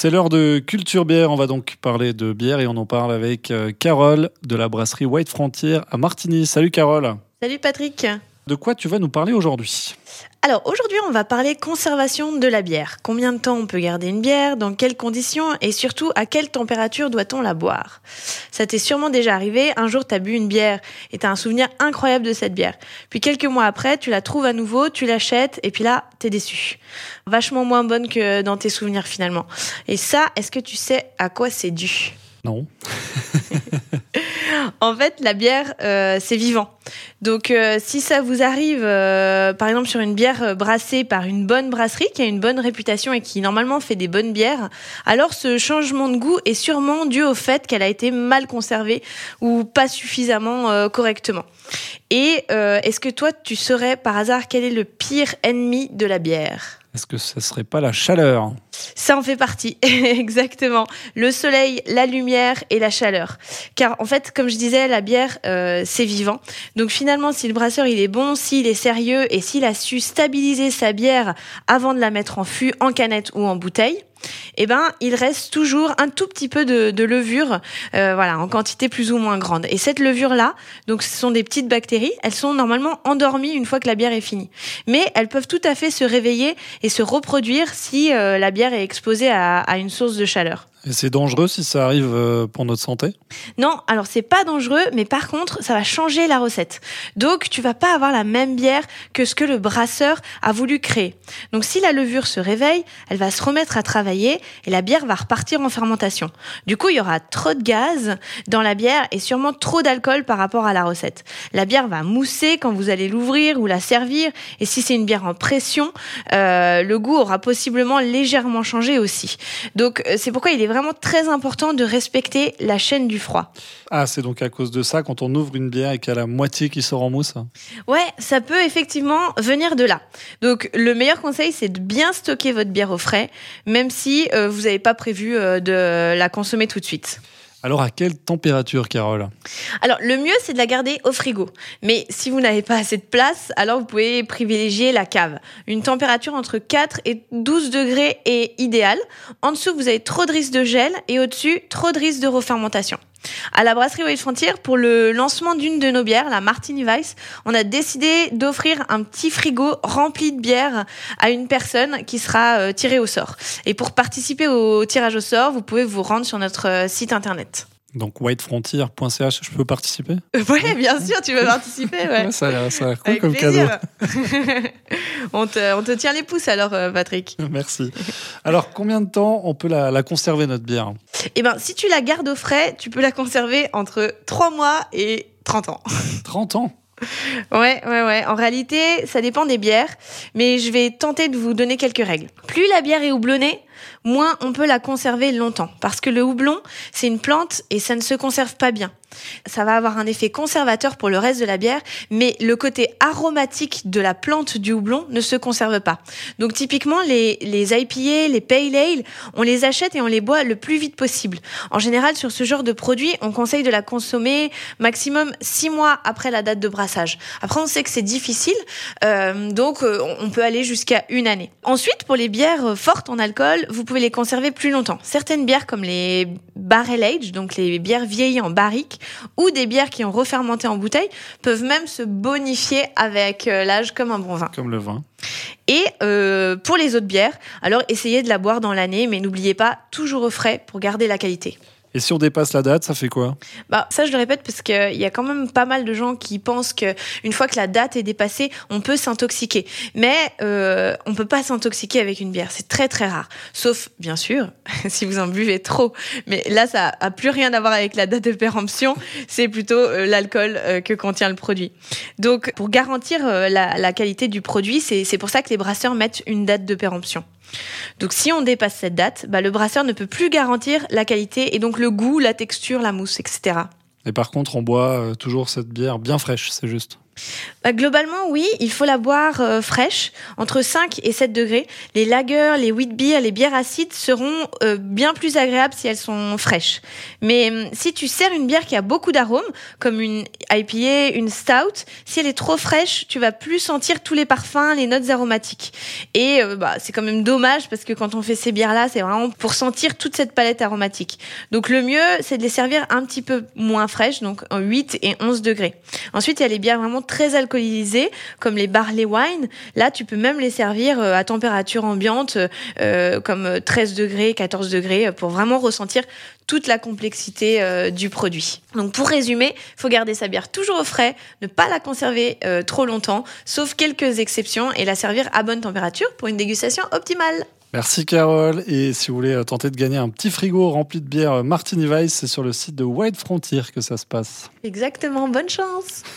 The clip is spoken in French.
C'est l'heure de Culture Bière. On va donc parler de bière et on en parle avec euh, Carole de la brasserie White Frontier à Martigny. Salut Carole. Salut Patrick. De quoi tu vas nous parler aujourd'hui alors aujourd'hui, on va parler conservation de la bière. Combien de temps on peut garder une bière, dans quelles conditions et surtout à quelle température doit-on la boire? Ça t'est sûrement déjà arrivé, un jour tu as bu une bière et tu as un souvenir incroyable de cette bière. Puis quelques mois après, tu la trouves à nouveau, tu l'achètes et puis là, t'es déçu. Vachement moins bonne que dans tes souvenirs finalement. Et ça, est-ce que tu sais à quoi c'est dû? Non. en fait, la bière, euh, c'est vivant. Donc, euh, si ça vous arrive, euh, par exemple, sur une bière brassée par une bonne brasserie qui a une bonne réputation et qui normalement fait des bonnes bières, alors ce changement de goût est sûrement dû au fait qu'elle a été mal conservée ou pas suffisamment correctement. Et est-ce que toi, tu saurais par hasard quel est le pire ennemi de la bière? Est-ce que ça serait pas la chaleur? Ça en fait partie, exactement. Le soleil, la lumière et la chaleur. Car en fait, comme je disais, la bière, euh, c'est vivant. Donc finalement, si le brasseur il est bon, s'il est sérieux et s'il a su stabiliser sa bière avant de la mettre en fût, en canette ou en bouteille, eh ben, il reste toujours un tout petit peu de, levure, euh, voilà, en quantité plus ou moins grande. Et cette levure-là, donc ce sont des petites bactéries, elles sont normalement endormies une fois que la bière est finie. Mais elles peuvent tout à fait se réveiller et se reproduire si euh, la bière est exposée à une source de chaleur. Et c'est dangereux si ça arrive euh, pour notre santé? Non, alors c'est pas dangereux, mais par contre, ça va changer la recette. Donc, tu vas pas avoir la même bière que ce que le brasseur a voulu créer. Donc, si la levure se réveille, elle va se remettre à travailler et la bière va repartir en fermentation. Du coup, il y aura trop de gaz dans la bière et sûrement trop d'alcool par rapport à la recette. La bière va mousser quand vous allez l'ouvrir ou la servir. Et si c'est une bière en pression, euh, le goût aura possiblement légèrement changé aussi. Donc, euh, c'est pourquoi il est vraiment très important de respecter la chaîne du froid. Ah, c'est donc à cause de ça, quand on ouvre une bière et qu'il y a la moitié qui sort en mousse Ouais, ça peut effectivement venir de là. Donc, le meilleur conseil, c'est de bien stocker votre bière au frais, même si euh, vous n'avez pas prévu euh, de la consommer tout de suite. Alors à quelle température, Carole? Alors le mieux, c'est de la garder au frigo. Mais si vous n'avez pas assez de place, alors vous pouvez privilégier la cave. Une température entre 4 et 12 degrés est idéale. En dessous, vous avez trop de risques de gel et au-dessus, trop de risques de refermentation. À la brasserie White Frontier, pour le lancement d'une de nos bières, la Martini Weiss, on a décidé d'offrir un petit frigo rempli de bières à une personne qui sera euh, tirée au sort. Et pour participer au tirage au sort, vous pouvez vous rendre sur notre euh, site internet. Donc whitefrontier.ch, je peux participer? Oui, bien sûr, tu veux participer. Ouais. ça, a l'air cool comme cadeau. on, te, on, te, tient les pouces alors, euh, Patrick. Merci. Alors, combien de temps on peut la, la conserver, notre bière? Eh bien, si tu la gardes au frais, tu peux la conserver entre 3 mois et 30 ans. 30 ans? Ouais, ouais, ouais. En réalité, ça dépend des bières, mais je vais tenter de vous donner quelques règles. Plus la bière est houblonnée, moins on peut la conserver longtemps. Parce que le houblon, c'est une plante et ça ne se conserve pas bien. Ça va avoir un effet conservateur pour le reste de la bière, mais le côté aromatique de la plante du houblon ne se conserve pas. Donc typiquement, les, les IPA, les Pale Ale, on les achète et on les boit le plus vite possible. En général, sur ce genre de produit, on conseille de la consommer maximum six mois après la date de brassage. Après, on sait que c'est difficile, euh, donc euh, on peut aller jusqu'à une année. Ensuite, pour les bières fortes en alcool, vous pouvez les conserver plus longtemps. Certaines bières comme les barrel age, donc les bières vieillies en barrique, ou des bières qui ont refermenté en bouteille, peuvent même se bonifier avec euh, l'âge comme un bon vin. Comme le vin. Et euh, pour les autres bières, alors essayez de la boire dans l'année, mais n'oubliez pas toujours au frais pour garder la qualité. Et si on dépasse la date, ça fait quoi? Bah ça je le répète parce qu'il y a quand même pas mal de gens qui pensent que une fois que la date est dépassée, on peut s'intoxiquer. Mais euh, on peut pas s'intoxiquer avec une bière, c'est très très rare. Sauf bien sûr si vous en buvez trop. Mais là ça a plus rien à voir avec la date de péremption, c'est plutôt euh, l'alcool euh, que contient le produit. Donc pour garantir euh, la, la qualité du produit, c'est pour ça que les brasseurs mettent une date de péremption. Donc si on dépasse cette date, bah, le brasseur ne peut plus garantir la qualité et donc le goût, la texture, la mousse, etc. Et par contre, on boit euh, toujours cette bière bien fraîche, c'est juste. Bah, Globalement, oui, il faut la boire euh, fraîche, entre 5 et 7 degrés. Les lagers, les wheat beers, les bières acides seront euh, bien plus agréables si elles sont fraîches. Mais hum, si tu sers une bière qui a beaucoup d'arômes, comme une IPA, une stout, si elle est trop fraîche, tu vas plus sentir tous les parfums, les notes aromatiques. Et euh, bah, c'est quand même dommage parce que quand on fait ces bières-là, c'est vraiment pour sentir toute cette palette aromatique. Donc le mieux, c'est de les servir un petit peu moins fraîches, donc en 8 et 11 degrés. Ensuite, il y a les bières vraiment très alcoolisées, comme les barley wine. Là, tu peux même les servir euh, à température ambiante, euh, comme 13 degrés, 14 degrés, pour vraiment ressentir toute la complexité euh, du produit. Donc pour résumer, il faut garder sa bière toujours au frais, ne pas la conserver euh, trop longtemps, sauf quelques exceptions, et la servir à bonne température pour une dégustation optimale. Merci Carole. Et si vous voulez euh, tenter de gagner un petit frigo rempli de bière Martini Weiss, c'est sur le site de White Frontier que ça se passe. Exactement, bonne chance